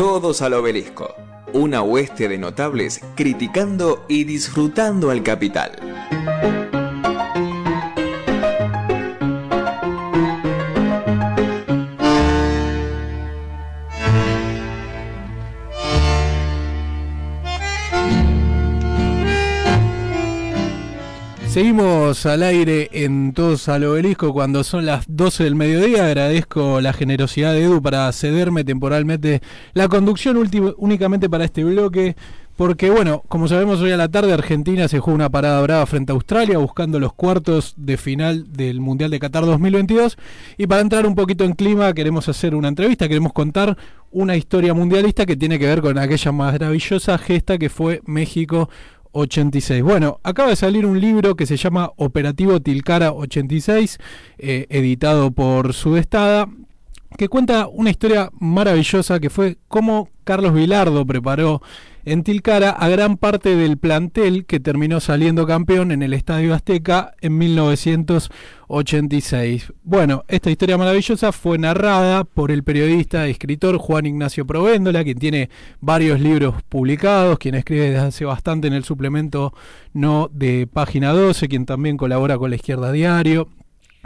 Todos al obelisco. Una hueste de notables criticando y disfrutando al capital. Seguimos al aire en Todos al Obelisco cuando son las 12 del mediodía. Agradezco la generosidad de Edu para cederme temporalmente la conducción únicamente para este bloque. Porque, bueno, como sabemos, hoy a la tarde Argentina se juega una parada brava frente a Australia buscando los cuartos de final del Mundial de Qatar 2022. Y para entrar un poquito en clima, queremos hacer una entrevista, queremos contar una historia mundialista que tiene que ver con aquella maravillosa gesta que fue México 86. Bueno, acaba de salir un libro que se llama Operativo Tilcara 86, eh, editado por Sudestada, que cuenta una historia maravillosa que fue cómo Carlos Vilardo preparó en Tilcara a gran parte del plantel que terminó saliendo campeón en el Estadio Azteca en 1986. Bueno, esta historia maravillosa fue narrada por el periodista y escritor Juan Ignacio Provéndola, quien tiene varios libros publicados, quien escribe desde hace bastante en el suplemento No de Página 12, quien también colabora con La Izquierda Diario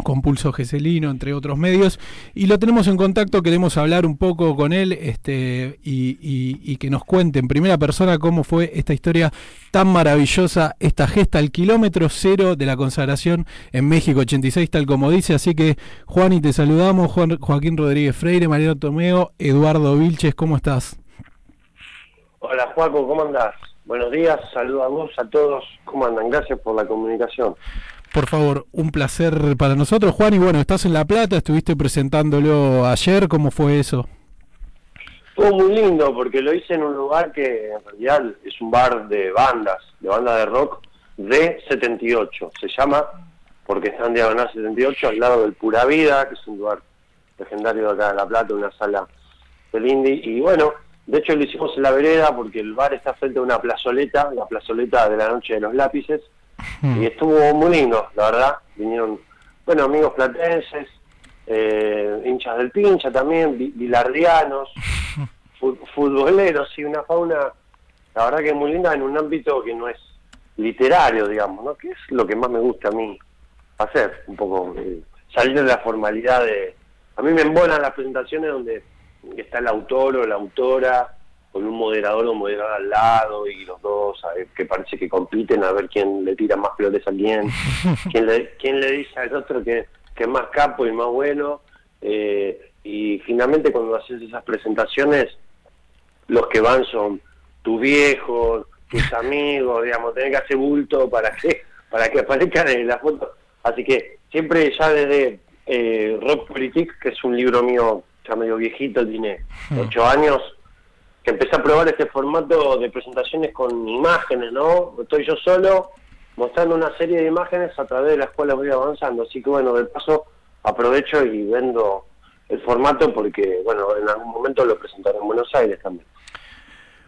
con Pulso Geselino, entre otros medios, y lo tenemos en contacto, queremos hablar un poco con él este, y, que nos cuente en primera persona cómo fue esta historia tan maravillosa, esta gesta al kilómetro cero de la consagración en México 86, tal como dice, así que Juan y te saludamos, Juan, Joaquín Rodríguez Freire, Mariano Tomeo, Eduardo Vilches, ¿cómo estás? Hola Juaco, ¿cómo andás? Buenos días, saludos a vos, a todos, ¿cómo andan? Gracias por la comunicación. Por favor, un placer para nosotros, Juan. Y bueno, estás en La Plata, estuviste presentándolo ayer, ¿cómo fue eso? Fue muy lindo porque lo hice en un lugar que en realidad es un bar de bandas, de bandas de rock de 78. Se llama, porque está en Diagonal 78, al lado del Pura Vida, que es un lugar legendario de acá de La Plata, una sala del indie. Y bueno, de hecho lo hicimos en la vereda porque el bar está frente a una plazoleta, la plazoleta de la Noche de los Lápices Hmm. Y estuvo muy lindo, la verdad. Vinieron, bueno, amigos platenses, eh, hinchas del pincha también, bilardianos, futboleros, y una fauna, la verdad que es muy linda en un ámbito que no es literario, digamos, ¿no? Que es lo que más me gusta a mí hacer, un poco eh, salir de la formalidad de... A mí me embonan las presentaciones donde está el autor o la autora con un moderador o moderador al lado y los dos que parece que compiten a ver quién le tira más flores a quién, quién le, quién le dice al otro que, que es más capo y más bueno. Eh, y finalmente cuando haces esas presentaciones, los que van son tus viejos, tus amigos, digamos, tenés que hacer bulto para que, para que aparezcan en la foto. Así que siempre ya desde eh, Rock Politic, que es un libro mío ya medio viejito, tiene ocho años, que empecé a probar este formato de presentaciones con imágenes, ¿no? Estoy yo solo mostrando una serie de imágenes a través de las cuales voy avanzando. Así que bueno, de paso aprovecho y vendo el formato porque, bueno, en algún momento lo presentaré en Buenos Aires también.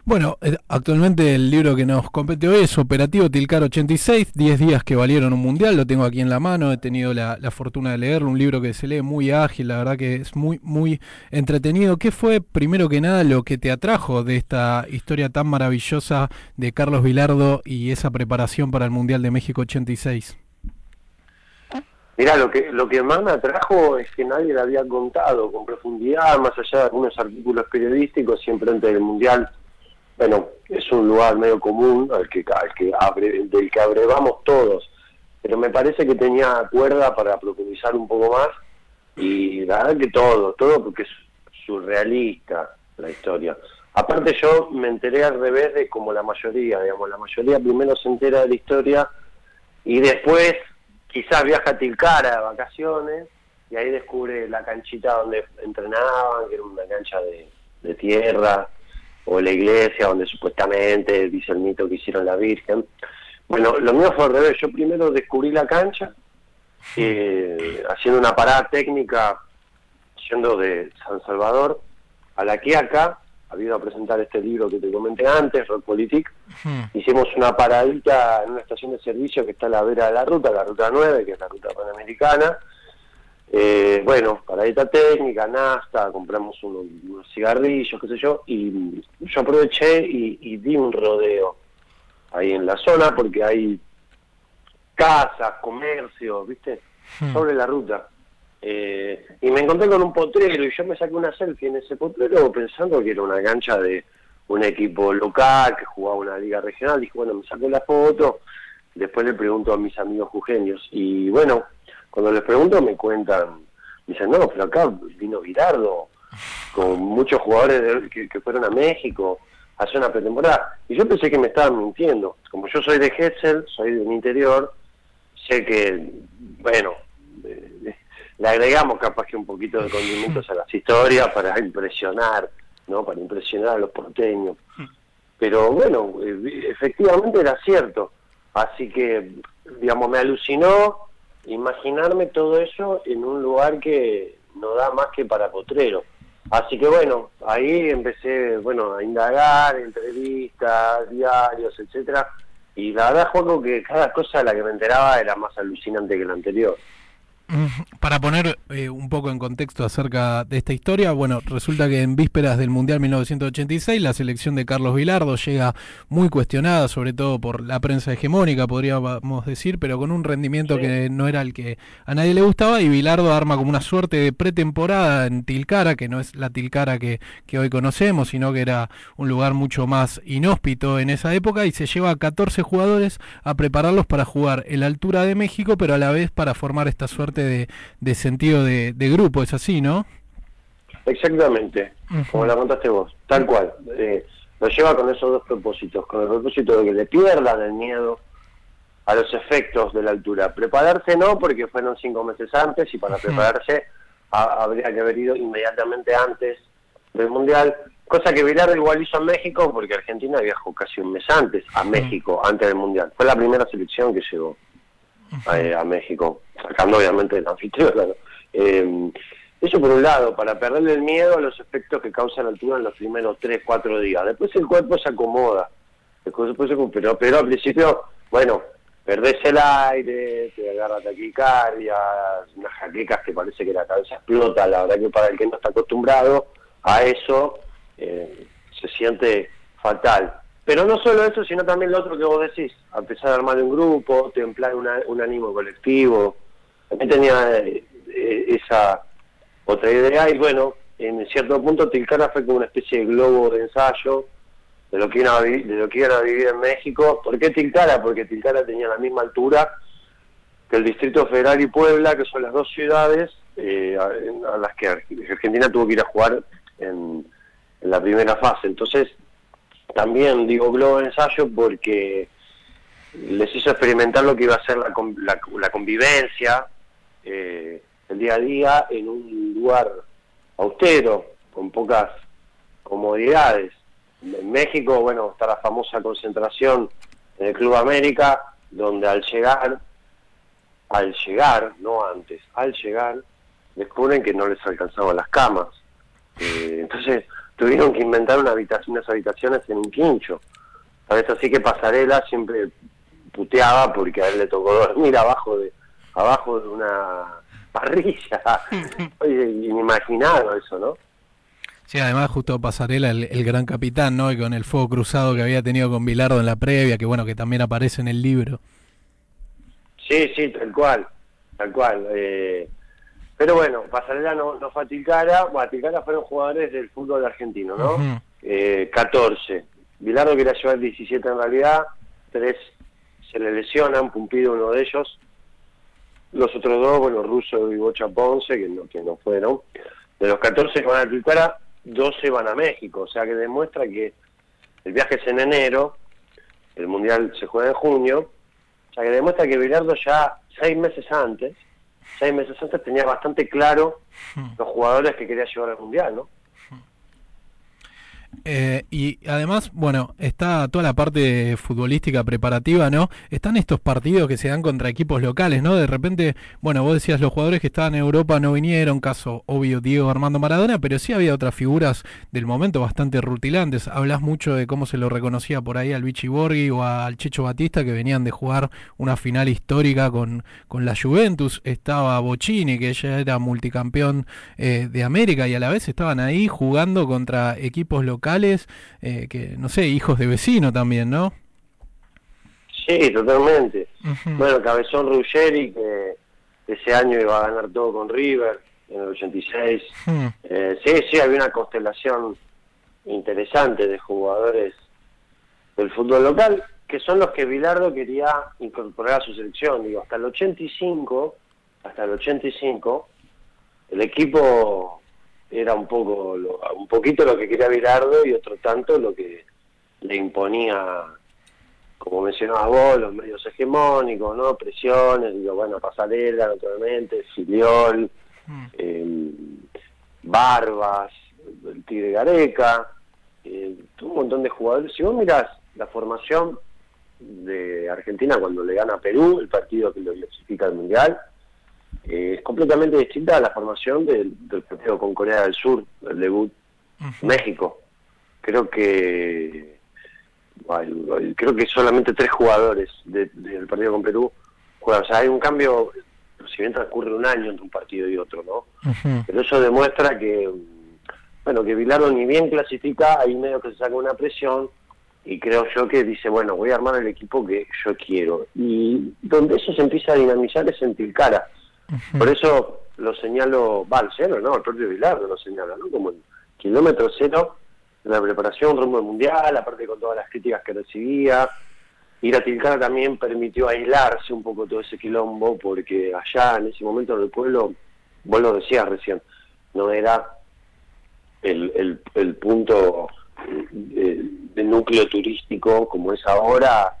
Bueno, eh, actualmente el libro que nos compete hoy es Operativo Tilcar 86, 10 días que valieron un mundial, lo tengo aquí en la mano, he tenido la, fortuna de leerlo, un libro que se lee muy ágil, la verdad que es muy, muy entretenido. ¿Qué fue, primero que nada, lo que te atrajo de esta historia tan maravillosa de Carlos Vilardo y esa preparación para el Mundial de México 86? Mira, lo que, lo que más me atrajo es que nadie le había contado con profundidad, más allá de algunos artículos periodísticos, siempre antes del Mundial bueno, es un lugar medio común al que, al que abre, del que abrevamos todos, pero me parece que tenía cuerda para profundizar un poco más y la verdad que todo, todo porque es surrealista la historia. Aparte yo me enteré al revés de como la mayoría, digamos, la mayoría primero se entera de la historia y después quizás viaja a Tilcara de vacaciones y ahí descubre la canchita donde entrenaban, que era una cancha de, de tierra, o la iglesia donde supuestamente dice el mito que hicieron la Virgen. Bueno, lo mío fue al revés. Yo primero descubrí la cancha, eh, haciendo una parada técnica, yendo de San Salvador a la que acá, habido a presentar este libro que te comenté antes, Rock Politic, hicimos una paradita en una estación de servicio que está a la vera de la ruta, la ruta 9, que es la ruta panamericana, Eh, bueno, paradita técnica, nasta, compramos unos, cigarrillos, qué sé yo, y yo aproveché y, di un rodeo ahí en la zona porque hay casas, comercios, ¿viste? Hmm. Sobre la ruta. Eh, y me encontré con un potrero y yo me saqué una selfie en ese potrero pensando que era una cancha de un equipo local que jugaba una liga regional. Dije, bueno, me saqué la foto, después le pregunto a mis amigos jujeños y bueno, cuando les pregunto me cuentan, dicen, no, pero acá vino Virardo, con muchos jugadores que, fueron a México hace una pretemporada. Y yo pensé que me estaban mintiendo. Como yo soy de Hessel, soy del interior, sé que, bueno, eh, le agregamos capaz que un poquito de condimentos a las historias para impresionar, ¿no? Para impresionar a los porteños. Pero bueno, eh, efectivamente era cierto. Así que, digamos, me alucinó imaginarme todo eso en un lugar que no da más que para potrero. Así que bueno, ahí empecé, bueno, a indagar, entrevistas, diarios, etcétera, y la verdad, Juego, que cada cosa de la que me enteraba era más alucinante que la anterior. Para poner eh, un poco en contexto acerca de esta historia, bueno, resulta que en vísperas del Mundial 1986 la selección de Carlos Vilardo llega muy cuestionada, sobre todo por la prensa hegemónica, podríamos decir, pero con un rendimiento que no era el que a nadie le gustaba y Vilardo arma como una suerte de pretemporada en Tilcara, que no es la Tilcara que, que hoy conocemos, sino que era un lugar mucho más inhóspito en esa época y se lleva a 14 jugadores a prepararlos para jugar en la altura de México, pero a la vez para formar esta suerte de, sentido de, grupo, es así, ¿no? Exactamente, como la contaste vos, tal cual. Eh, lo lleva con esos dos propósitos, con el propósito de que le pierdan el miedo a los efectos de la altura. Prepararse no, porque fueron cinco meses antes y para prepararse habría que haber ido inmediatamente antes del Mundial, cosa que Vilar igual hizo en México, porque Argentina viajó casi un mes antes a México, antes del Mundial. Fue la primera selección que llegó a, México, sacando obviamente el anfitrión. Eh, eso por un lado, para perderle el miedo a los efectos que causa la altura en los primeros 3, 4 días. Después el cuerpo se acomoda, después, se pero, pero al principio, bueno, perdés el aire, te agarra taquicardia, unas jaquecas que parece que la cabeza explota, la verdad que para el que no está acostumbrado a eso, eh, se siente fatal. Pero no solo eso, sino también lo otro que vos decís, empezar a armar un grupo, templar un ánimo colectivo. También tenía eh, esa otra idea y bueno, en cierto punto Tilcara fue como una especie de globo de ensayo de lo que iban a, de lo que iban a vivir en México. ¿Por qué Tilcara? Porque Tilcara tenía la misma altura que el Distrito Federal y Puebla, que son las dos ciudades eh, a, las que Argentina tuvo que ir a jugar en, en la primera fase. Entonces, también digo globo ensayo porque les hizo experimentar lo que iba a ser la, la, convivencia, eh, el día a día en un lugar austero, con pocas comodidades. En México, bueno, está la famosa concentración en el Club América, donde al llegar, al llegar, no antes, al llegar, descubren que no les alcanzaban las camas. Eh, entonces, tuvieron que inventar una habitación, unas habitaciones en un quincho. A eso sí que Pasarela siempre puteaba porque a él le tocó dormir abajo de abajo de una parrilla. Oye, inimaginado eso, ¿no? Sí, además justo Pasarela, el, gran capitán, ¿no? Y con el fuego cruzado que había tenido con Bilardo en la previa, que bueno, que también aparece en el libro. Sí, sí, tal cual, tal cual. Eh, pero bueno, Pasarela no, no fue a Tilcara, bueno, a Tilcara fueron jugadores del fútbol argentino, ¿no? 14. Eh, Bilardo quería llevar 17 en realidad, tres se le lesionan, Pumpido uno de ellos, los otros dos, bueno, Russo y Bocha Ponce, que no, que no fueron. De los 14 que van a Tilcara, 12 van a México, o sea que demuestra que el viaje es en enero, el Mundial se juega en junio, o sea que demuestra que Bilardo ya seis meses antes seis meses antes tenía bastante claro hmm. los jugadores que quería llevar al Mundial, ¿no? Eh, y además, bueno, está toda la parte futbolística preparativa, ¿no? Están estos partidos que se dan contra equipos locales, ¿no? De repente, bueno, vos decías los jugadores que estaban en Europa no vinieron, caso obvio Diego Armando Maradona, pero sí había otras figuras del momento bastante rutilantes. Hablas mucho de cómo se lo reconocía por ahí al Vichy Borghi o al Checho Batista que venían de jugar una final histórica con, con la Juventus. Estaba Bocini, que ya era multicampeón eh, de América y a la vez estaban ahí jugando contra equipos locales eh, que, no sé, hijos de vecino también, ¿no? Sí, totalmente. Bueno, Cabezón Ruggeri, que ese año iba a ganar todo con River, en el 86. Eh, sí, sí, había una constelación interesante de jugadores del fútbol local, que son los que Bilardo quería incorporar a su selección. Digo, hasta el 85, hasta el 85, el equipo era un poco un poquito lo que quería Virardo y otro tanto lo que le imponía como mencionabas vos los medios hegemónicos no presiones digo bueno pasarela naturalmente filiol mm. em, barbas el tigre gareca eh, un montón de jugadores si vos mirás la formación de Argentina cuando le gana a Perú el partido que lo clasifica al mundial eh, es completamente distinta a la formación del, partido con Corea del Sur, el debut México. Creo que creo que solamente tres jugadores del partido con Perú juegan. O sea, hay un cambio, si bien transcurre un año entre un partido y otro, ¿no? Pero eso demuestra que, bueno, que Bilardo ni bien clasifica, hay medio que se saca una presión y creo yo que dice, bueno, voy a armar el equipo que yo quiero. Y donde eso se empieza a dinamizar es en Tilcara por eso lo señalo, va al cero, ¿no? El propio Bilardo lo señala, ¿no? Como el kilómetro cero de la preparación rumbo al mundial, aparte con todas las críticas que recibía. Ir a Tilcara también permitió aislarse un poco todo ese quilombo, porque allá en ese momento del pueblo, vos lo decías recién, no era el, el, punto de, núcleo turístico como es ahora.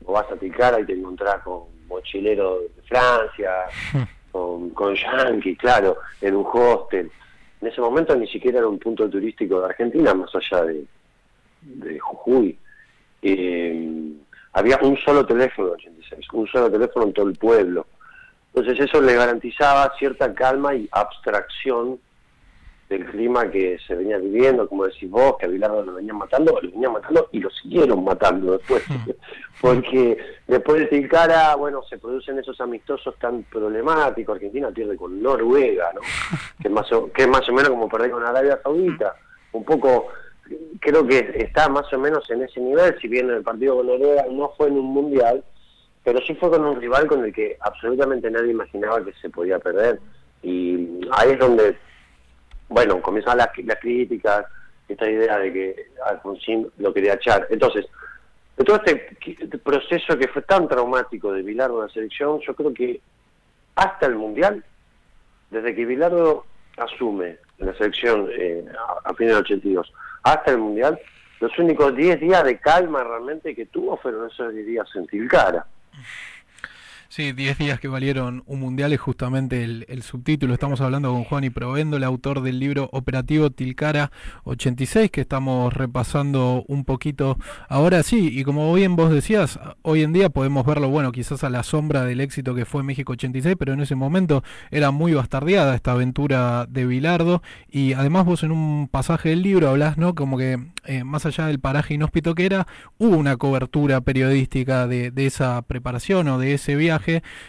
Vos vas a Tilcara y te encontrás con mochileros de Francia, con, con Yankee, claro, en un hostel. En ese momento ni siquiera era un punto turístico de Argentina, más allá de, de Jujuy. Eh, había un solo teléfono en 86, un solo teléfono en todo el pueblo. Entonces eso le garantizaba cierta calma y abstracción del clima que se venía viviendo, como decís vos, que a Bilardo lo venían matando, lo venían matando y lo siguieron matando después. Porque después de Tilcara, bueno, se producen esos amistosos tan problemáticos. Argentina pierde con Noruega, ¿no? que, es más o, que es más o menos como perder con Arabia Saudita. Un poco, creo que está más o menos en ese nivel, si bien el partido con Noruega no fue en un mundial, pero sí fue con un rival con el que absolutamente nadie imaginaba que se podía perder. Y ahí es donde bueno, comienzan las, las críticas, esta idea de que Alfonsín lo quería echar. Entonces, de todo este, este, proceso que fue tan traumático de Bilardo en la selección, yo creo que hasta el Mundial, desde que Bilardo asume la selección eh, a, fines del 82, hasta el Mundial, los únicos 10 días de calma realmente que tuvo fueron esos 10 días en Tilcara. Sí, 10 días que valieron un mundial es justamente el, subtítulo. Estamos hablando con Juan y Provendo, el autor del libro Operativo Tilcara 86, que estamos repasando un poquito ahora sí. Y como bien vos decías, hoy en día podemos verlo, bueno, quizás a la sombra del éxito que fue México 86, pero en ese momento era muy bastardeada esta aventura de Bilardo. Y además vos en un pasaje del libro hablás, ¿no? Como que eh, más allá del paraje inhóspito que era, hubo una cobertura periodística de, de esa preparación o de ese viaje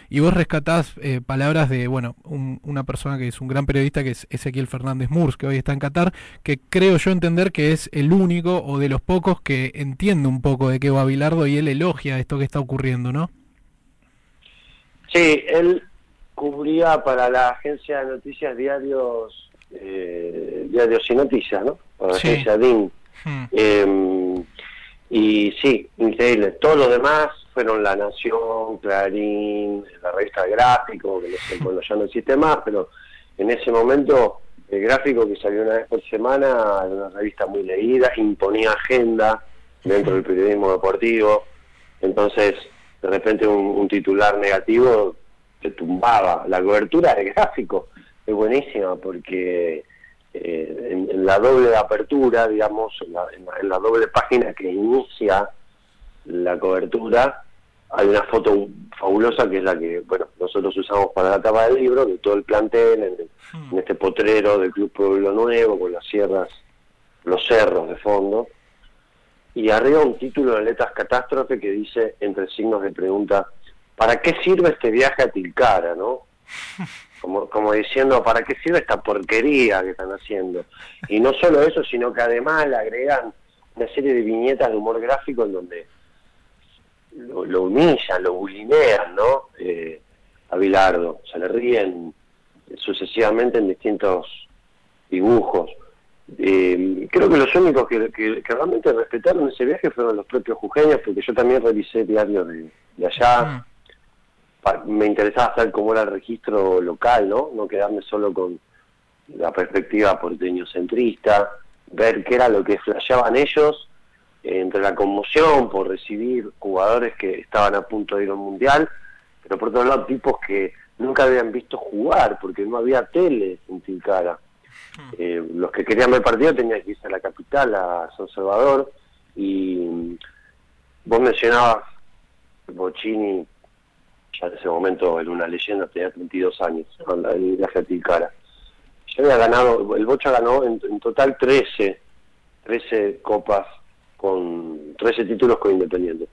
y vos rescatás eh, palabras de, bueno, una persona que es un gran periodista que es Ezequiel Fernández Murs, que hoy está en Qatar, que creo yo entender que es el único o de los pocos que entiende un poco de qué va Bilardo y él elogia esto que está ocurriendo, ¿no? Sí, él cubría para la agencia de noticias diarios, eh, diarios y noticias, ¿no? Para la agencia DIN. Hmm. Em, y sí, increíble. Todo lo demás fueron La Nación, Clarín, la revista Gráfico, que no sé, bueno, ya no existe más, pero en ese momento el gráfico que salió una vez por semana era una revista muy leída, imponía agenda dentro del periodismo deportivo, entonces de repente un, titular negativo te tumbaba. La cobertura del gráfico es buenísima porque eh, en, la doble apertura, digamos, en la, en la, doble página que inicia la cobertura, hay una foto fabulosa que es la que bueno nosotros usamos para la tapa del libro, de todo el plantel, en, este potrero del Club Pueblo Nuevo, con las sierras, los cerros de fondo, y arriba un título de letras catástrofe que dice, entre signos de pregunta, ¿para qué sirve este viaje a Tilcara, no? Como, como diciendo, ¿para qué sirve esta porquería que están haciendo? Y no solo eso, sino que además le agregan una serie de viñetas de humor gráfico en donde lo, humillan, lo bulinean, ¿no? Eh, a Bilardo, se le ríen sucesivamente en distintos dibujos. Eh, creo que los únicos que, realmente respetaron ese viaje fueron los propios jujeños, porque yo también revisé diarios de, allá. Me interesaba saber cómo era el registro local, ¿no? No quedarme solo con la perspectiva porteño-centrista, ver qué era lo que flasheaban ellos entre la conmoción por recibir jugadores que estaban a punto de ir al mundial, pero por otro lado tipos que nunca habían visto jugar porque no había tele en Tilcara. Hmm. Eh, los que querían ver partido tenían que irse a la capital, a San Salvador, y vos mencionabas Bocini, ya en ese momento era una leyenda, tenía 32 años, el viaje a Tilcara. Ya había ganado, el Bocha ganó en, en total 13, 13 copas con 13 títulos con Independiente.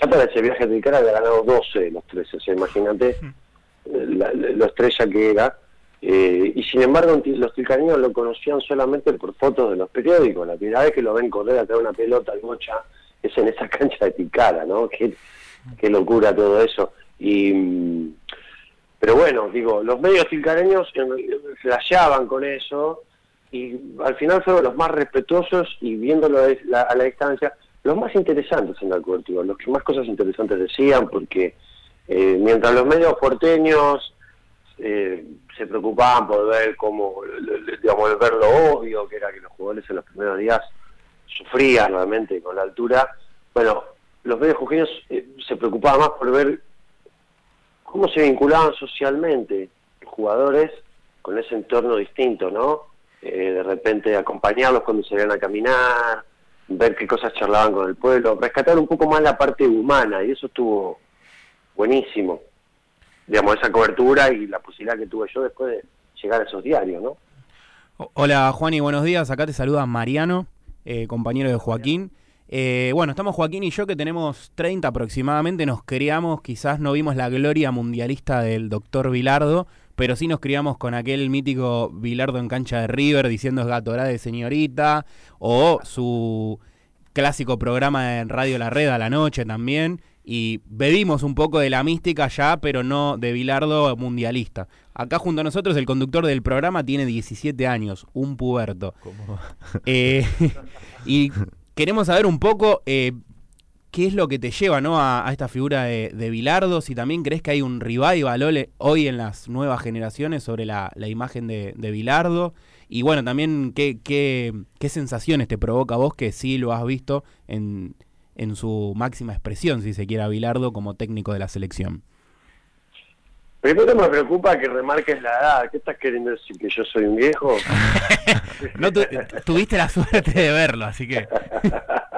Ya para ese viaje a Tilcara había ganado 12 de los 13, o sea, imagínate eh, la, estrella que era. Eh, y sin embargo, los tilcareños lo conocían solamente por fotos de los periódicos. La primera vez que lo ven correr a traer una pelota al bocha es en esa cancha de Tilcara, ¿no? Qué, qué locura todo eso. Y, pero bueno, digo, los medios tilcareños flasheaban con eso y al final fueron los más respetuosos y viéndolo a la, distancia, los más interesantes en la cobertura, los que más cosas interesantes decían, porque eh, mientras los medios porteños eh, se preocupaban por ver cómo, digamos, ver lo obvio, que era que los jugadores en los primeros días sufrían realmente con la altura, bueno, los medios jujeños eh, se preocupaban más por ver cómo se vinculaban socialmente los jugadores con ese entorno distinto, ¿no? Eh, de repente acompañarlos cuando se a caminar, ver qué cosas charlaban con el pueblo, rescatar un poco más la parte humana y eso estuvo buenísimo. Digamos, esa cobertura y la posibilidad que tuve yo después de llegar a esos diarios, ¿no? Hola Juan y buenos días, acá te saluda Mariano, eh, compañero de Joaquín. Eh, bueno, estamos Joaquín y yo que tenemos 30 aproximadamente, nos creamos, quizás no vimos la gloria mundialista del doctor Vilardo, pero sí nos criamos con aquel mítico Bilardo en cancha de River diciendo es Gatorade de señorita, o su clásico programa en Radio La Red a la noche también, y bebimos un poco de la mística ya, pero no de Bilardo mundialista. Acá junto a nosotros el conductor del programa tiene 17 años, un puberto. Eh, y queremos saber un poco eh, ¿Qué es lo que te lleva ¿no? a, esta figura de, de, Bilardo? Si también crees que hay un revival hoy en las nuevas generaciones sobre la, imagen de, de, Bilardo. Y bueno, también ¿qué, qué, qué sensaciones te provoca a vos que sí lo has visto en, en su máxima expresión, si se quiere, a Bilardo como técnico de la selección. Primero me preocupa que remarques la edad. ¿Qué estás queriendo decir? ¿Que yo soy un viejo? no tuviste la suerte de verlo, así que...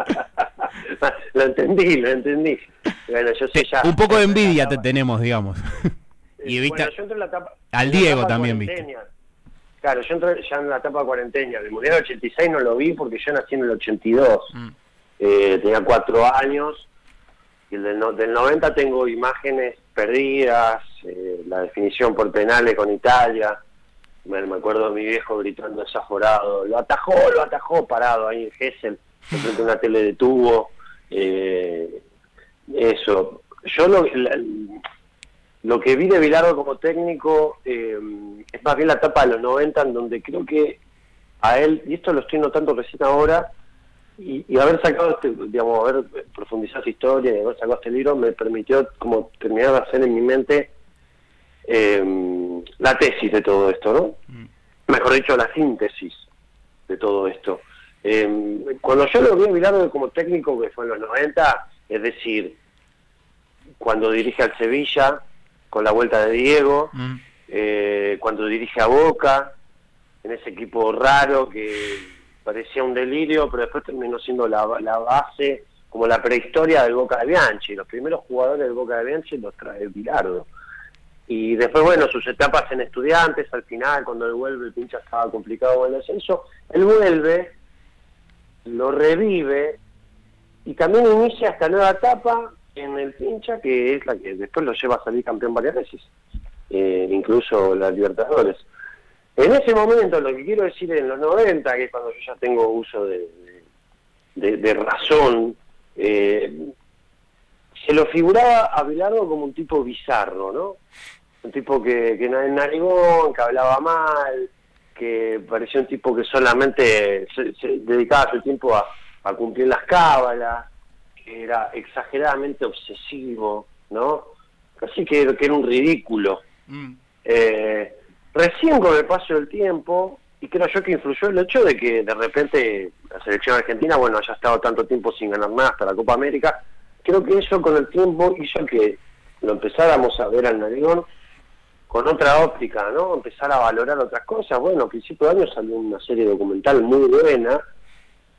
lo entendí, lo entendí. Bueno, yo sé ya. Un poco de envidia te tenemos, digamos. y viste, yo en la etapa, al Diego también viste. Claro, yo entré ya en la etapa cuarentena. El Mundial 86 no lo vi porque yo nací en el 82. Mm. Eh, tenía cuatro años. Y del, del 90 tengo imágenes perdidas, eh, la definición por penales con Italia. Me, acuerdo de mi viejo gritando desaforado, lo atajó, lo atajó parado ahí en Gessel, frente a una tele de tubo. Eh, eso. Yo lo, lo que vi de Bilardo como técnico eh, es más bien la etapa de los 90, en donde creo que a él, y esto lo estoy notando recién ahora, y, haber sacado, este, digamos, haber profundizado esa historia y haber sacado este libro me permitió como terminar de hacer en mi mente eh, la tesis de todo esto, ¿no? Mm. Mejor dicho, la síntesis de todo esto. Eh, cuando yo lo vi a Bilardo como técnico, que fue en los 90, es decir, cuando dirige al Sevilla, con la vuelta de Diego, mm. eh, cuando dirige a Boca, en ese equipo raro que parecía un delirio, pero después terminó siendo la, la base, como la prehistoria del Boca de Bianchi. Los primeros jugadores del Boca de Bianchi los trae Bilardo. Y después, bueno, sus etapas en estudiantes, al final, cuando él vuelve, el pincha estaba complicado con el descenso. Él vuelve, lo revive y también inicia esta nueva etapa en el pincha, que es la que después lo lleva a salir campeón varias veces, eh, incluso la Libertadores. En ese momento, lo que quiero decir en los 90, que es cuando yo ya tengo uso de, de, de razón, eh, se lo figuraba a Bilardo como un tipo bizarro, ¿no? Un tipo que, que era narigón, que hablaba mal, que parecía un tipo que solamente se, se dedicaba su tiempo a, a cumplir las cábalas, que era exageradamente obsesivo, ¿no? Casi que, que era un ridículo. Mm. Eh, recién con el paso del tiempo, y creo yo que influyó el hecho de que de repente la selección argentina, bueno, haya estado tanto tiempo sin ganar nada hasta la Copa América, creo que eso con el tiempo hizo que lo empezáramos a ver al narigón con otra óptica, ¿no? Empezar a valorar otras cosas. Bueno, a principios de año salió una serie documental muy buena,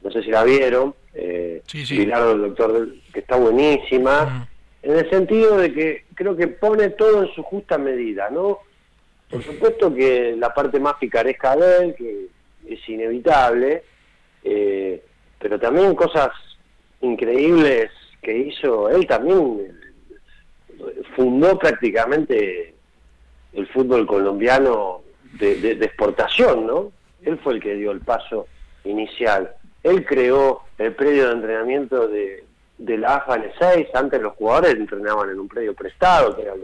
no sé si la vieron, eh, Sí, sí. El doctor, del- que está buenísima, en el sentido de que creo que pone todo en su justa medida, ¿no? Por supuesto que la parte más picaresca de él, que es inevitable, eh, pero también cosas increíbles que hizo él también eh, fundó prácticamente el fútbol colombiano de, de- de exportación, ¿no? Él fue el que dio el paso inicial. Él creó el predio de entrenamiento de, de la AFA N6. Antes los jugadores entrenaban en un predio prestado, que era el,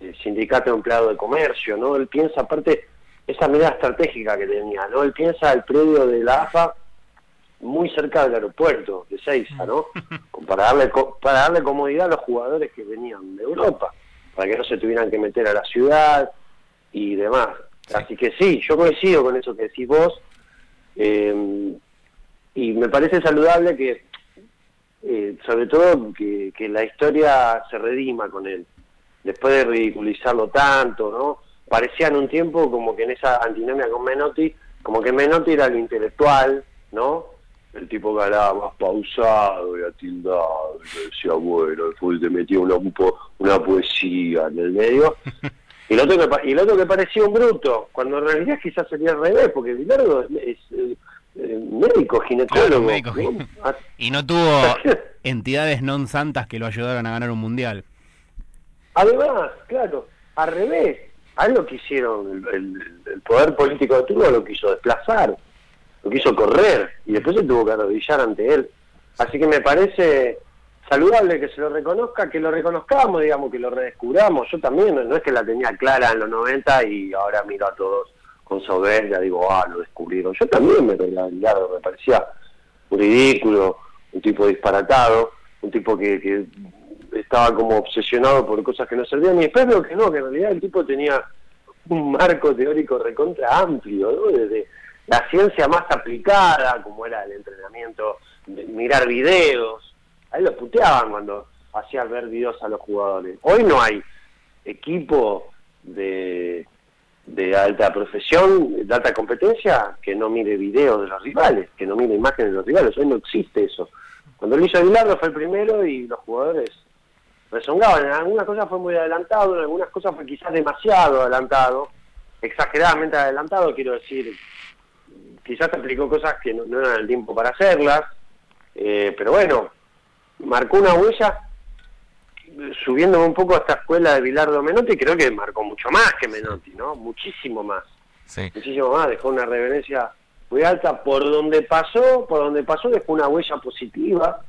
el Sindicato de Empleado de Comercio, ¿no? Él piensa, aparte, esa medida estratégica que tenía, ¿no? Él piensa el predio de la AFA muy cerca del aeropuerto de Seiza, ¿no? Para darle, para darle comodidad a los jugadores que venían de Europa, para que no se tuvieran que meter a la ciudad y demás. Así que sí, yo coincido con eso que decís vos, eh, y me parece saludable que, eh, sobre todo, que, que la historia se redima con él, después de ridiculizarlo tanto, ¿no? Parecía en un tiempo como que en esa antinomia con Menotti, como que Menotti era el intelectual, ¿no? El tipo hablaba más pausado y atildado, y decía, bueno, después te metía una, un po- una poesía en el medio. Y el, otro que, y el otro que parecía un bruto, cuando en realidad quizás sería al revés, porque Bilardo es, es, eh, médico, ginecólogo. Claro, médico, ¿no? gine- Ah, Y no tuvo entidades non santas que lo ayudaron a ganar un mundial. Además, claro, al revés, a él lo que hicieron, el, el- el poder político de Turbo lo quiso desplazar, lo quiso correr, y después se tuvo que arrodillar ante él. Así que me parece saludable que se lo reconozca, que lo reconozcamos, digamos, que lo redescubramos. Yo también, no, es que la tenía clara en los 90 y ahora miro a todos con soberbia, digo, ah, lo descubrieron. Yo también me Bilardo, me parecía un ridículo, un tipo disparatado, un tipo que, que estaba como obsesionado por cosas que no servían, y después que no, que en realidad el tipo tenía un marco teórico recontra amplio, ¿no? Desde la ciencia más aplicada, como era el entrenamiento, mirar videos, ahí lo puteaban cuando hacían ver videos a los jugadores. Hoy no hay equipo de, de alta profesión, de alta competencia, que no mire videos de los rivales, que no mire imágenes de los rivales. Hoy no existe eso. Cuando lo hizo Bilardo fue el primero y los jugadores rezongaban. En algunas cosas fue muy adelantado, en algunas cosas fue quizás demasiado adelantado, exageradamente adelantado, quiero decir. Quizás aplicó cosas que no, no eran el tiempo para hacerlas, eh, pero bueno, marcó una huella subiéndome un poco a esta escuela de Bilardo Menotti, creo que marcó mucho más que Menotti, ¿no? Muchísimo más, Sí. muchísimo más, dejó una reverencia muy alta por donde pasó, por donde pasó dejó una huella positiva,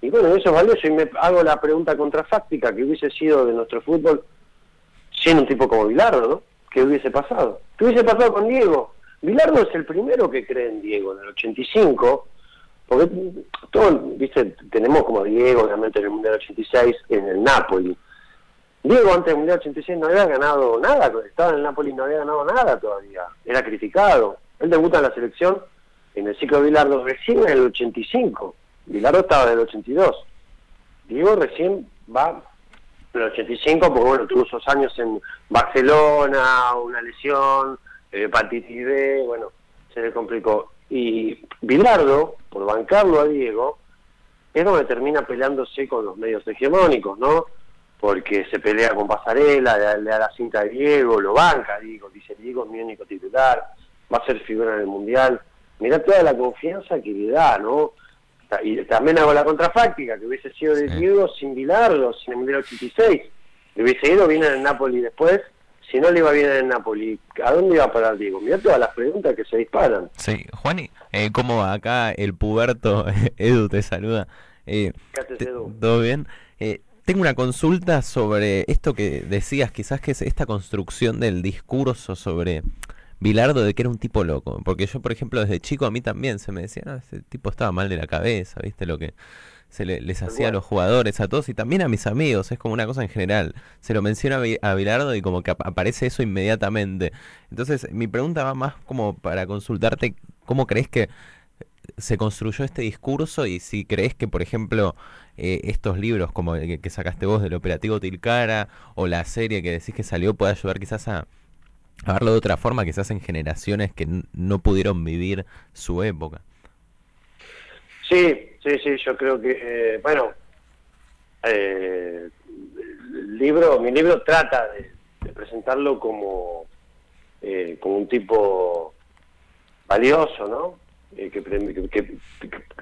y bueno, eso es valioso, y me hago la pregunta contrafáctica, que hubiese sido de nuestro fútbol siendo un tipo como Bilardo, ¿no? ¿Qué hubiese pasado? ¿Qué hubiese pasado con Diego? Bilardo es el primero que cree en Diego, en el 85, porque todos, viste, tenemos como Diego, obviamente en el Mundial 86, en el Napoli. Diego antes del Mundial 86 no había ganado nada, estaba en el Napoli no había ganado nada todavía, era criticado. Él debuta en la selección en el ciclo de Bilardo recién en el 85, Bilardo estaba en el 82. Diego recién va en el 85 porque bueno, tuvo esos años en Barcelona, una lesión, hepatitis B, bueno, se le complicó. Y Bilardo, por bancarlo a Diego, es donde termina peleándose con los medios hegemónicos, ¿no? Porque se pelea con Pasarela, le, da la cinta a Diego, lo banca, Diego, dice Diego es mi único titular, va a ser figura en el Mundial. Mirá toda la confianza que le da, ¿no? Y también hago la contrafáctica, que hubiese sido de Diego sin Bilardo, sin el Mundial 86. Le hubiese ido bien en el Napoli después, si no le iba bien en Napoli, ¿a dónde iba a parar Diego? Mirá todas las preguntas que se disparan. Sí, Juani, eh, ¿cómo va acá el puberto? Edu te saluda. Eh, ¿Qué haces, Edu? ¿Todo bien? Eh, tengo una consulta sobre esto que decías, quizás que es esta construcción del discurso sobre Bilardo de que era un tipo loco. Porque yo, por ejemplo, desde chico a mí también se me decía, no, ese tipo estaba mal de la cabeza, ¿viste? Lo que se le- les hacía a los jugadores, a todos y también a mis amigos, es como una cosa en general. Se lo menciona a, Bi- a Bilardo y como que ap- aparece eso inmediatamente. Entonces, mi pregunta va más como para consultarte cómo crees que se construyó este discurso y si crees que, por ejemplo, eh, estos libros como el que, sacaste vos del operativo Tilcara o la serie que decís que salió puede ayudar quizás a, a verlo de otra forma, quizás en generaciones que no pudieron vivir su época. Sí, sí, sí, yo creo que, eh, bueno, eh, el libro, mi libro trata de, de presentarlo como, eh, como un tipo valioso, ¿no? Eh, que- que- que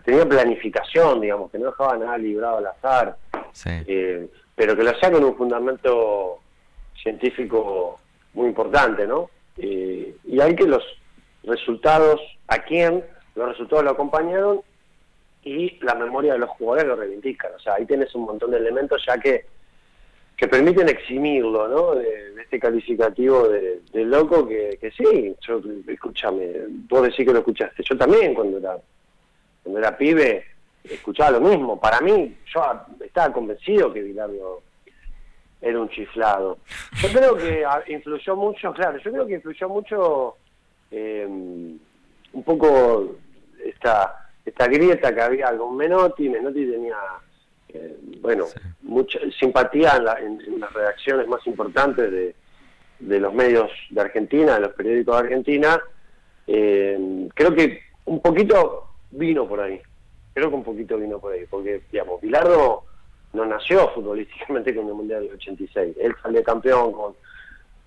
tenía planificación, digamos, que no dejaba nada librado al azar, Sí. eh, pero que lo hacía con un fundamento científico muy importante, ¿no? Eh, y hay que los resultados, a quién los resultados lo acompañaron y la memoria de los jugadores lo reivindican. O sea, ahí tienes un montón de elementos ya que, que permiten eximirlo, ¿no? De, este calificativo de, loco que, que sí, yo, escúchame, vos decís que lo escuchaste. Yo también cuando era, cuando era pibe escuchaba lo mismo. Para mí, yo estaba convencido que Bilardo era un chiflado. Yo creo que influyó mucho, claro, yo creo que influyó mucho eh, un poco esta esta grieta que había con Menotti. Menotti tenía, eh, bueno, mucha simpatía en, la- en- en las redacciones más importantes de, de los medios de Argentina, de los periódicos de Argentina. Eh, creo que un poquito vino por ahí. Creo que un poquito vino por ahí, porque, digamos, Bilardo no nació futbolísticamente con el Mundial del 86. Él salió campeón con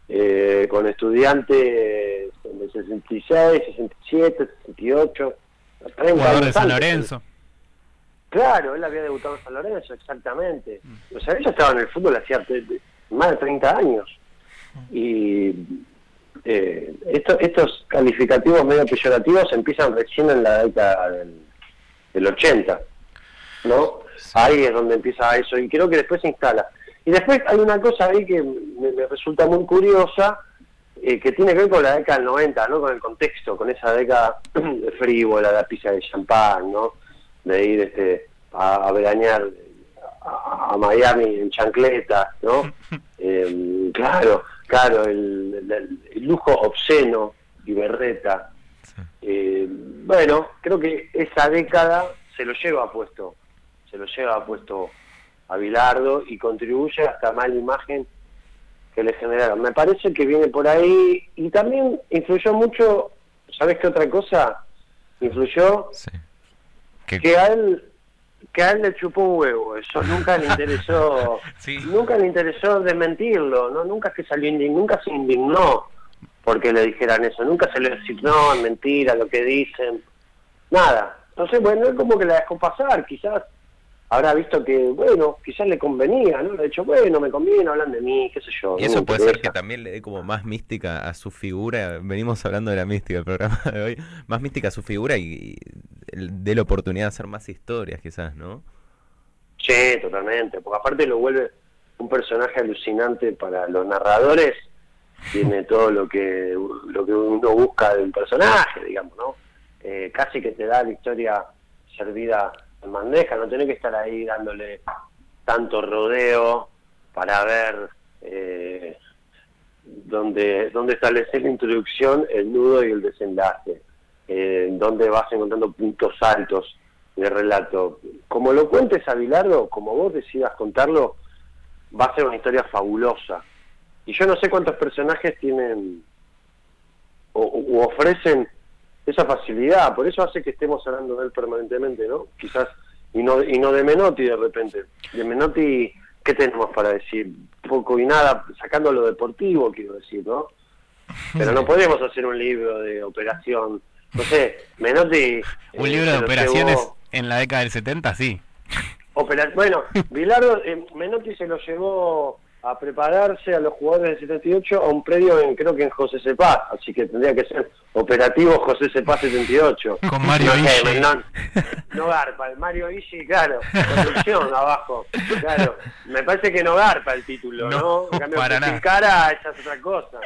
eh, con estudiantes en el 66, 67, 68. 30 Jugador de San antes. Lorenzo. Claro, él había debutado en San Lorenzo, exactamente. O sea, ella estaba en el fútbol hacía más de 30 años. Y eh, esto- estos calificativos medio peyorativos empiezan recién en la década del, del 80, ¿no? Ahí es donde empieza eso y creo que después se instala. Y después hay una cosa ahí que me, me resulta muy curiosa, eh, que tiene que ver con la década del 90, ¿no? Con el contexto, con esa década frívola, la pizza de champán, ¿no? De ir este, a, a veranear a, a Miami en chancletas, ¿no? Eh, claro, claro, el, el- el lujo obsceno y berreta. Eh, bueno, creo que esa década se lo lleva puesto, se lo lleva puesto a Bilardo y contribuye a esta mala imagen que le generaron. Me parece que viene por ahí y también influyó mucho, ¿sabes qué otra cosa? Influyó Sí. Que- que a él que a él le chupó un huevo, eso nunca le interesó, Sí. nunca le interesó desmentirlo, no nunca es que salió nunca se indignó porque le dijeran eso, nunca se le no, es mentira lo que dicen, nada. Entonces, bueno, es como que la dejó pasar, quizás habrá visto que, bueno, quizás le convenía, ¿no? Le ha dicho, bueno, me conviene, hablan de mí, qué sé yo. Y eso puede ser que también le dé como más mística a su figura. Venimos hablando de la mística del programa de hoy. Más mística a su figura y, y dé la oportunidad de hacer más historias, quizás, ¿no? Sí, totalmente, porque aparte lo vuelve un personaje alucinante para los narradores, tiene todo lo que lo que uno busca de un personaje, digamos, ¿no? Eh, casi que te da la historia servida en no tenés que estar ahí dándole tanto rodeo para ver eh, dónde, dónde establecer la introducción, el nudo y el desenlace, eh, dónde vas encontrando puntos altos de relato. Como lo cuentes a Bilardo, como vos decidas contarlo, va a ser una historia fabulosa. Y yo no sé cuántos personajes tienen o, u ofrecen esa facilidad, por eso hace que estemos hablando de él permanentemente, ¿no? Quizás, y no, y no de Menotti de repente. De Menotti, ¿qué tenemos para decir? Poco y nada, sacando lo deportivo, quiero decir, ¿no? Pero no podemos hacer un libro de operación. No sé, Menotti... Un eh, libro se de operaciones llevó- en la década del 70, sí. Opera- Bueno, Bilardo, eh, Menotti se lo llevó a prepararse a los jugadores del 78 a un predio en, creo que en José Cepaz, así que tendría que ser operativo José Cepaz 78. Con Mario Ishi. No, no garpa, el Mario Ishi, claro, construcción abajo, claro. Me parece que no garpa el título, ¿no? No, En cambio, para nada. cara, esa es otra cosa.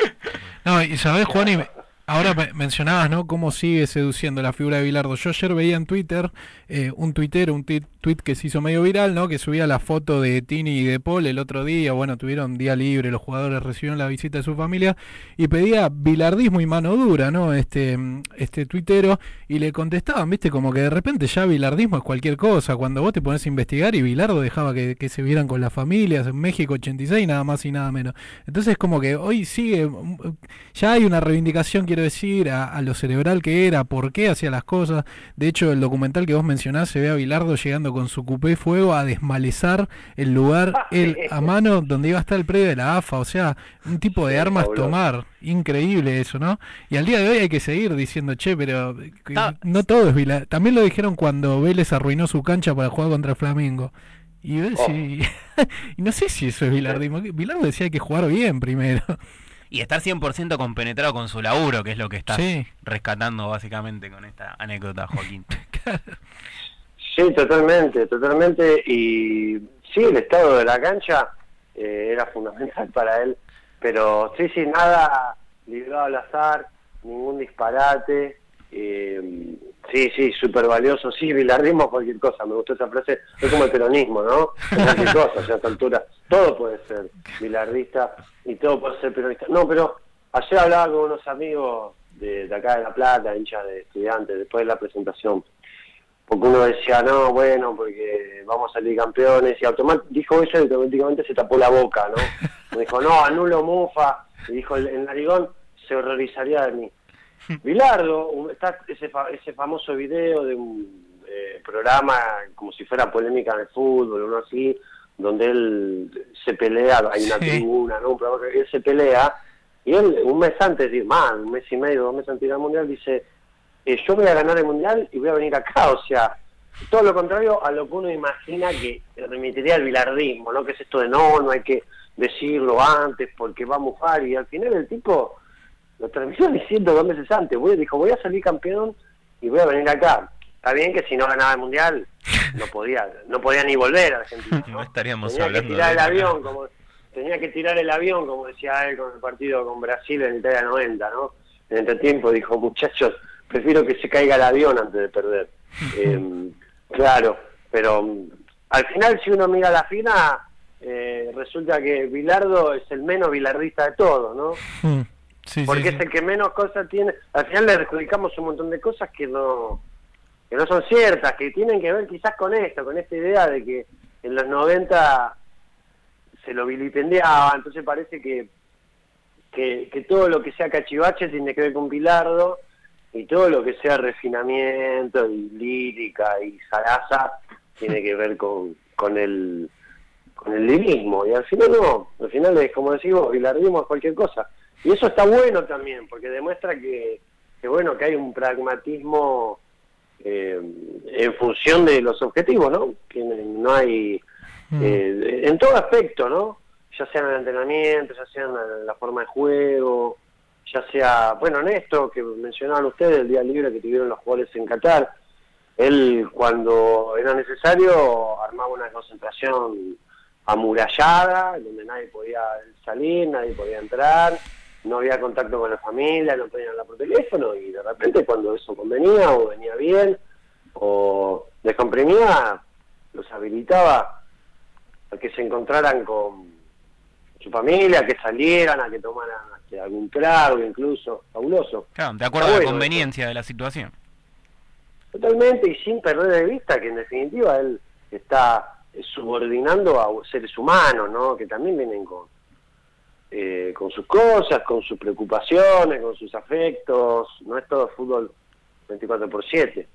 No, y sabés, Juan, y me- ahora me- mencionabas, ¿no? Cómo sigue seduciendo la figura de Bilardo. Yo ayer veía en Twitter eh, un tuitero, un tweet, que se hizo medio viral, ¿no? Que subía la foto de Tini y de Paul el otro día. Bueno, tuvieron día libre, los jugadores recibieron la visita de su familia y pedía bilardismo y mano dura, ¿no? Este, este tuitero y le contestaban, ¿viste? Como que de repente ya bilardismo es cualquier cosa. Cuando vos te pones a investigar y Bilardo dejaba que, que se vieran con las familias en México 86, nada más y nada menos. Entonces, como que hoy sigue, mm, ya hay una reivindicación, quiero decir, a, a lo cerebral que era, por qué hacía las cosas. De hecho, el documental que vos mencionás se ve a Bilardo llegando con su cupé fuego a desmalezar el lugar, él a mano donde iba a estar el predio de la AFA. O sea, un tipo de Sí, armas fabuloso. tomar. Increíble eso, ¿no? Y al día de hoy hay que seguir diciendo, che, pero eh, Ta- no todo es Bilardo. También lo dijeron cuando Vélez arruinó su cancha para jugar contra Flamengo. Y, ves, Oh. y, y no sé si eso es bilardismo. Bilardo decía hay que jugar bien primero. Y estar 100% compenetrado con su laburo, que es lo que estás Sí. rescatando básicamente con esta anécdota, Joaquín. Sí, totalmente, totalmente. Y sí, el estado de la cancha eh, era fundamental para él. Pero sí, sí, nada librado al azar, ningún disparate. eh, sí, sí, súper valioso. Sí, bilardismo cualquier cosa. Me gustó esa frase. Es como el peronismo, ¿no? Cualquier cosa, a esta altura. Todo puede ser bilardista y todo puede ser peronista. No, pero ayer hablaba con unos amigos de, de acá de La Plata, hinchas de estudiantes, después de la presentación porque uno decía, no, bueno, porque vamos a salir campeones, y automáticamente dijo eso y automáticamente se tapó la boca, ¿no? Me dijo, no, anulo Mufa, y dijo, el, el narigón se horrorizaría de mí. Bilardo, está ese, fa- ese famoso video de un eh, programa como si fuera polémica el fútbol, uno así, donde él se pelea, hay una Sí. tribuna, ¿no? Un programa que él se pelea, y él un mes antes, más, un mes y medio, dos meses antes del Mundial, dice, eh, yo voy a ganar el mundial y voy a venir acá, o sea, todo lo contrario a lo que uno imagina que remitiría al bilardismo, ¿no? Que es esto de no, no hay que decirlo antes porque va a mufar y al final el tipo lo terminó diciendo dos meses antes, voy, dijo voy a salir campeón y voy a venir acá. Está bien que si no ganaba el mundial no podía, no podía ni volver a Argentina. No estaríamos tenía hablando que tirar de el avión, como tenía que tirar el avión, como decía él con el partido con Brasil en Italia 90, ¿no? En este tiempo dijo, muchachos, prefiero que se caiga el avión antes de perder. Eh, claro, pero mm, al final si uno mira la fina, eh, resulta que Bilardo es el menos bilardista de todos, ¿no? Mm, sí, Porque sí. es el que menos cosas tiene. Al final le adjudicamos un montón de cosas que no que no son ciertas, que tienen que ver quizás con esto, con esta idea de que en los 90 se lo vilipendiaba, entonces parece que, que, que todo lo que sea cachivache tiene que ver con Bilardo y todo lo que sea refinamiento y lírica y zaraza tiene que ver con, con el con el lirismo y al final no, al final es como decimos, bilardismo es cualquier cosa y eso está bueno también porque demuestra que, que bueno que hay un pragmatismo eh, en función de los objetivos, ¿no? Que no hay Mm. eh, en todo aspecto, ¿no? Ya sea en el entrenamiento, ya sea en la forma de juego, ya sea, bueno, en esto que mencionaban ustedes, el día libre que tuvieron los jugadores en Qatar, él cuando era necesario armaba una concentración amurallada, donde nadie podía salir, nadie podía entrar, no había contacto con la familia, no podían hablar por teléfono, y de repente cuando eso convenía o venía bien o descomprimía, los habilitaba a que se encontraran con su familia, a que salieran, a que tomaran algún trago incluso, fabuloso. Claro, de acuerdo a la conveniencia de la situación. Totalmente y sin perder de vista que en definitiva él está subordinando a seres humanos, ¿no? Que también vienen con, eh, con sus cosas, con sus preocupaciones, con sus afectos, no es todo fútbol 24 por 7.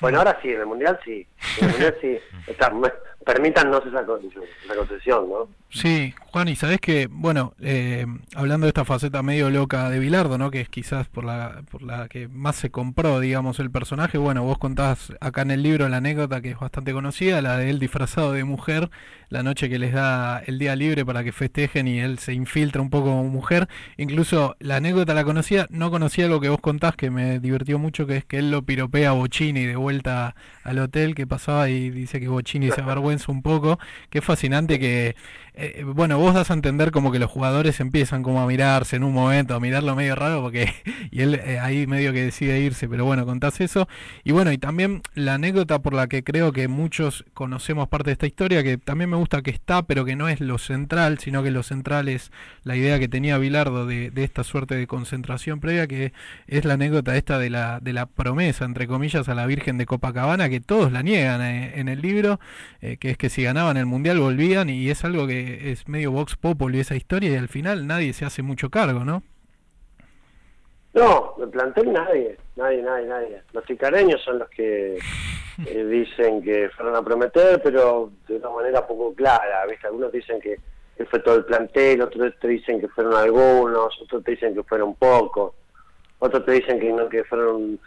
Bueno, ahora sí, en el Mundial sí. En el Mundial sí. Está, me- permítanos esa, esa concesión, ¿no? Sí, Juan, y sabés que, bueno, eh, hablando de esta faceta medio loca de Bilardo, ¿no? Que es quizás por la, por la que más se compró, digamos, el personaje. Bueno, vos contás acá en el libro la anécdota que es bastante conocida, la de él disfrazado de mujer, la noche que les da el día libre para que festejen y él se infiltra un poco como mujer. Incluso la anécdota la conocía, no conocía lo que vos contás, que me divirtió mucho, que es que él lo piropea a Bocini de vuelta al hotel que pasaba y dice que Bocini se avergüenza un poco. Es fascinante que, eh, bueno, vos das a entender como que los jugadores empiezan como a mirarse en un momento, a mirarlo medio raro, porque y él eh, ahí medio que decide irse, pero bueno, contás eso. Y bueno, y también la anécdota por la que creo que muchos conocemos parte de esta historia, que también me gusta que está, pero que no es lo central, sino que lo central es la idea que tenía Bilardo de, esta suerte de concentración previa, que es la anécdota esta de la, de la promesa, entre comillas, a la Virgen de Copacabana, que todos la niegan eh, en el libro, eh, que es que si ganaban el Mundial volvían, y es algo que es medio Vox Populi esa historia, y al final nadie se hace mucho cargo, ¿no? No, el plantel nadie, nadie, nadie, nadie. Los ticareños son los que eh, dicen que fueron a prometer, pero de una manera poco clara, ¿viste? Algunos dicen que, que fue todo el plantel, otros te dicen que fueron algunos, otros te dicen que fueron pocos, otros te dicen que no que fueron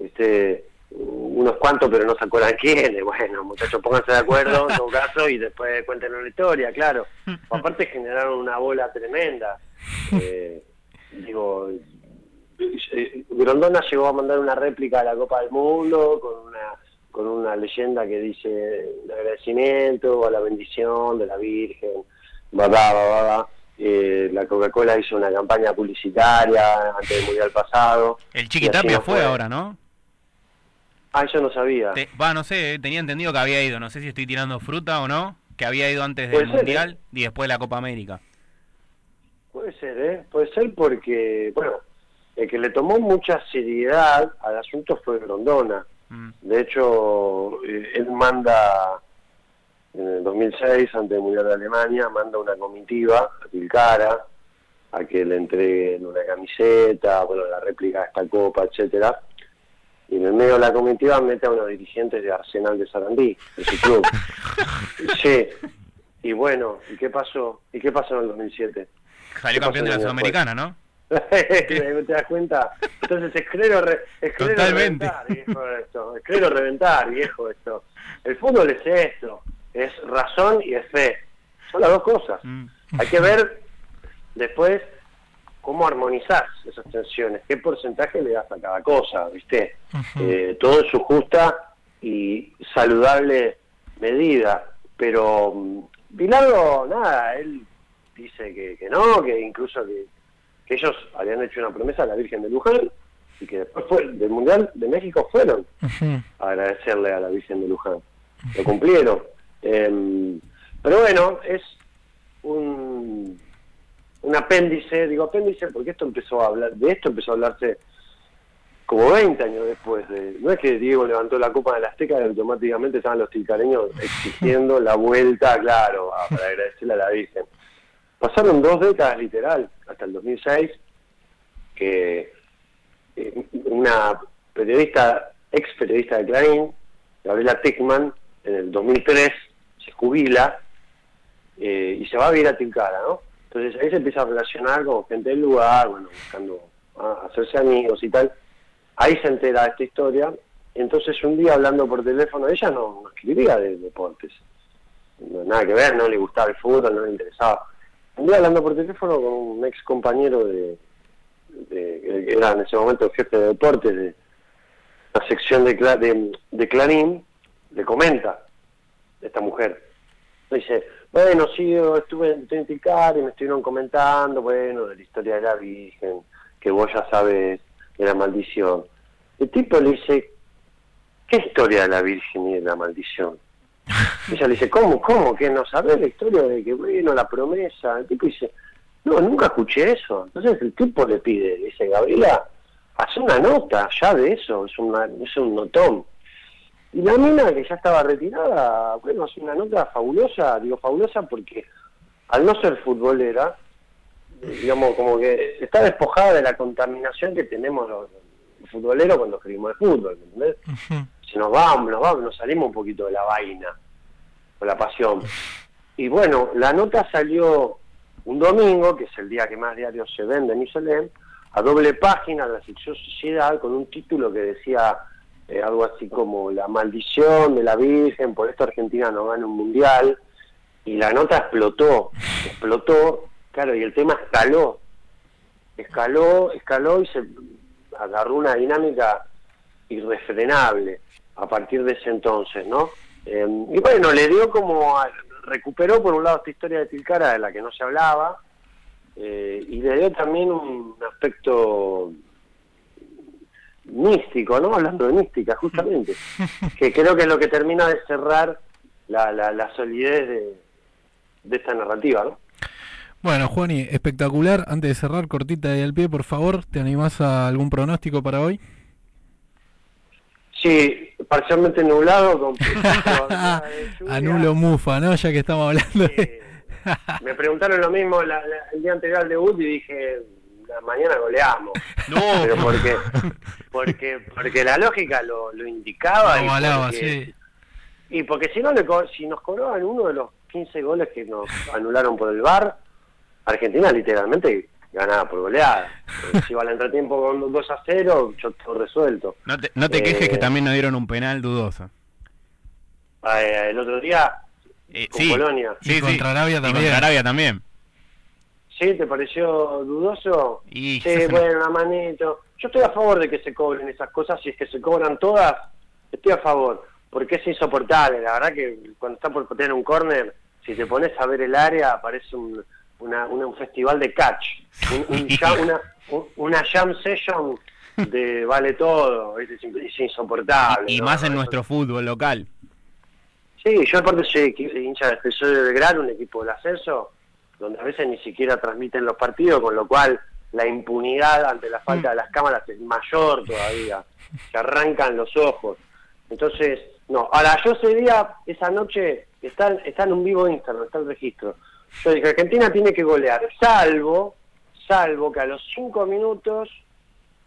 este, unos cuantos, pero no se acuerdan quiénes. Bueno, muchachos, pónganse de acuerdo en todo caso y después cuéntenos la historia, claro. Aparte generaron una bola tremenda. Eh, digo, eh, Grondona llegó a mandar una réplica de la Copa del Mundo con una con una leyenda que dice de agradecimiento a la bendición de la Virgen, va, va, va, va, va. Eh, la Coca-Cola hizo una campaña publicitaria antes del Mundial pasado. El Chiquitapia fue ahora, ¿no? Ah, yo no sabía. Te- Va, no sé, eh, tenía entendido que había ido, no sé si estoy tirando fruta o no, que había ido antes del ser, Mundial y después de la Copa América. Puede ser, ¿eh? Puede ser porque, bueno, el que le tomó mucha seriedad al asunto fue Grondona. Mm. De hecho, eh, él manda, en el 2006, ante el Mundial de Alemania, manda una comitiva a Tilcara a que le entreguen una camiseta, bueno, la réplica de esta copa, etcétera. Y en el medio de la comitiva mete a unos dirigentes de Arsenal de Sarandí, de su club. sí. Y bueno, ¿y qué pasó? ¿Y qué pasó en el 2007? Salió ¿Qué campeón de la Sudamericana, ¿no? ¿Te das cuenta? Entonces es clero, re, es reventar, viejo, esto. Es clero reventar, viejo, esto. El fútbol es esto. Es razón y es fe. Son las dos cosas. Mm. Hay que ver después cómo armonizar esas tensiones, qué porcentaje le das a cada cosa, ¿viste? Eh, todo en su justa y saludable medida. Pero mm, Bilardo, nada, él dice que, que no, que incluso que, que ellos habían hecho una promesa a la Virgen de Luján y que después fue, del Mundial de México fueron a agradecerle a la Virgen de Luján. Lo cumplieron. Em, pero bueno, es un, un apéndice, digo apéndice porque esto empezó a hablar, de esto empezó a hablarse como 20 años después. De, no es que Diego levantó la Copa del Azteca y automáticamente estaban los tilcareños exigiendo la vuelta, claro, a- para agradecerle a la Virgen. Pasaron dos décadas literal, hasta el 2006, que eh, una periodista, ex periodista de Clarín, Gabriela Tickman, en el 2003 se jubila eh, y se va a vivir a Tilcara, ¿no? Entonces ahí se empieza a relacionar con gente del lugar, bueno, buscando hacerse amigos y tal. Ahí se entera esta historia. Entonces un día hablando por teléfono, ella no, escribía de deportes. Nada que ver, no le gustaba el fútbol, no le interesaba. Un día hablando por teléfono con un ex compañero de, que era en ese momento jefe de deportes de la sección de, de, de Clarín, le comenta esta mujer. Dice, bueno, sí, yo estuve en Tenticar y me estuvieron comentando, bueno, de la historia de la Virgen, que vos ya sabes de la maldición. El tipo le dice, ¿qué historia de la Virgen y de la maldición? Ella le dice, ¿cómo, cómo? ¿Que no sabés la historia de que, bueno, la promesa? El tipo dice, no, nunca escuché eso. Entonces el tipo le pide, le dice, Gabriela, haz una nota ya de eso, es, una, es un notón. Y la mina que ya estaba retirada, bueno, hace una nota fabulosa, digo fabulosa porque al no ser futbolera, digamos, como que está despojada de la contaminación que tenemos los, los futboleros cuando escribimos de fútbol, ¿me entendés? Ujú. Se nos vamos, nos vamos, nos salimos un poquito de la vaina, con la pasión. Y bueno, la nota salió un domingo, que es el día que más diarios se venden y se leen, a doble página de la sección Sociedad, con un título que decía eh, algo así como La maldición de la Virgen, por esto Argentina no gana un mundial. Y la nota explotó, explotó, claro, y el tema escaló, escaló, escaló y se agarró una dinámica irrefrenable a partir de ese entonces, ¿no? Eh, y bueno, le dio como, recuperó por un lado esta historia de Tilcara de la que no se hablaba, eh, y le dio también un aspecto místico, ¿no? Hablando de mística, justamente, que creo que es lo que termina de cerrar la, la, la solidez de, de esta narrativa, ¿no? Bueno, Juani, espectacular. Antes de cerrar, cortita y al pie, por favor, ¿te animás a algún pronóstico para hoy? Sí, parcialmente nublado, con. Anulo Mufa, ¿no? Ya que estamos hablando de... Me preguntaron lo mismo la- la- el día anterior al debut y dije, "La mañana goleamos. No, Pero porque, porque, porque la lógica lo, lo indicaba. Lo y avalaba, porque- sí. Y porque si no, le co- si nos cobraban uno de los 15 goles que nos anularon por el VAR, Argentina literalmente ganaba por goleada. Eh, Se iba al entretiempo con 2 a 0, yo todo resuelto. no te, no te quejes Eh, que también nos dieron un penal dudoso. Eh, el otro día, Eh, con sí, Polonia. Y contra Arabia Y también. contra Arabia también. ¿Sí? ¿Te pareció dudoso? Y Sí, bueno, una manito. Yo estoy a favor de que se cobren esas cosas, si es que se cobran todas, estoy a favor, porque es insoportable. La verdad que cuando está por tener un córner, si te pones a ver el área, parece un, una- una- un festival de catch, un- un jam- una, un- una jam session de vale todo, es, es insoportable. y ¿no? más en nuestro fútbol local. Sí, yo aparte soy hincha de soy de Belgrano, un equipo del ascenso, donde a veces ni siquiera transmiten los partidos, con lo cual la impunidad ante la falta de las cámaras es mayor todavía, se arrancan los ojos. Entonces, no, ahora yo ese día, esa noche, está, está en un vivo Instagram, está el registro. Yo dije, Argentina tiene que golear, salvo, salvo que a los cinco minutos,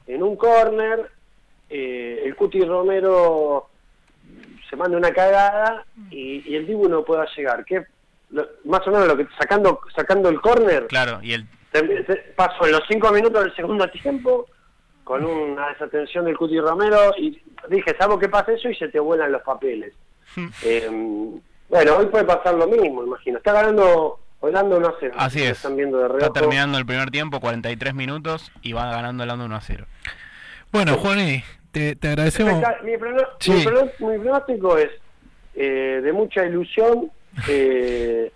en un córner, eh, el Cuti Romero se manda una cagada y, y el Dibu no pueda llegar. Lo- más o menos lo que sacando sacando el córner Claro, y el pasó en los cinco minutos del segundo tiempo con una desatención del Cuti Romero y dije, salvo que pase eso y se te vuelan los papeles. Eh, bueno, hoy puede pasar lo mismo, imagino. Está ganando Holanda 1 a 0. Así es. Están viendo de Está terminando el primer tiempo, 43 minutos, y va ganando el 1 a 0. Bueno, Juani, te, te agradecemos. Mi, Sí. prono- mi pronóstico es eh, de mucha ilusión eh,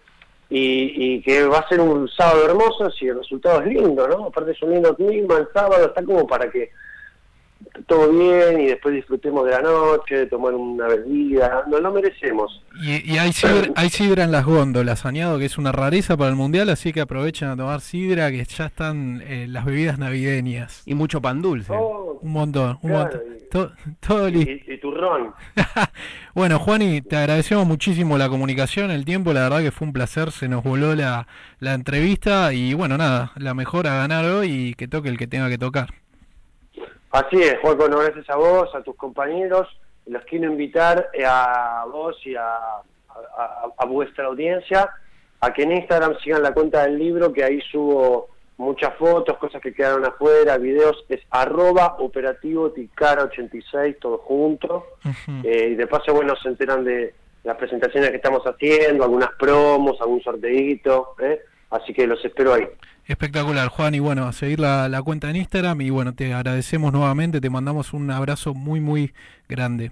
y, y que va a ser un sábado hermoso si el resultado es lindo, ¿no? Aparte es un lindo clima, el sábado está como para que todo bien y después disfrutemos de la noche, de tomar una bebida, no lo merecemos. Y, y hay, sidra, hay sidra en las góndolas, añado que es una rareza para el mundial, así que aprovechen a tomar sidra, que ya están eh, las bebidas navideñas. Y mucho pan dulce. Oh, Un montón, un Claro, montón. y- To- todo y, y turrón. bueno, Juani, te agradecemos muchísimo la comunicación, el tiempo, la verdad que fue un placer, se nos voló la, la entrevista y bueno, nada, la mejor a ganar hoy y que toque el que tenga que tocar. Así es, Juanco, no gracias a vos, a tus compañeros. Los quiero invitar eh, a vos y a, a- vuestra audiencia a que en Instagram sigan la cuenta del libro, que ahí subo muchas fotos, cosas que quedaron afuera, videos. Es arroba operativo ticara 86, todo junto. Ujú. Eh, y de paso, bueno, se enteran de las presentaciones que estamos haciendo, algunas promos, algún sorteito. ¿eh? Así que los espero ahí. Espectacular, Juan, y bueno, a seguir la, la cuenta en Instagram y bueno, te agradecemos nuevamente, te mandamos un abrazo muy, muy grande.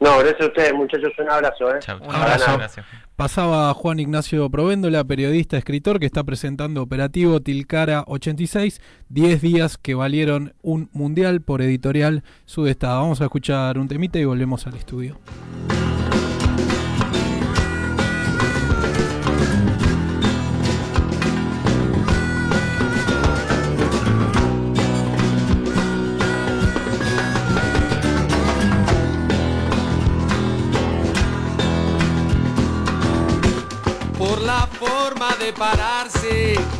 No, gracias a ustedes, muchachos, un abrazo. ¿eh? Chau, Un abrazo. Pasaba Juan Ignacio Provéndola, periodista, escritor, que está presentando Operativo Tilcara 86, 10 días que valieron un mundial por editorial Sudestada. Vamos a escuchar un temita y volvemos al estudio. Por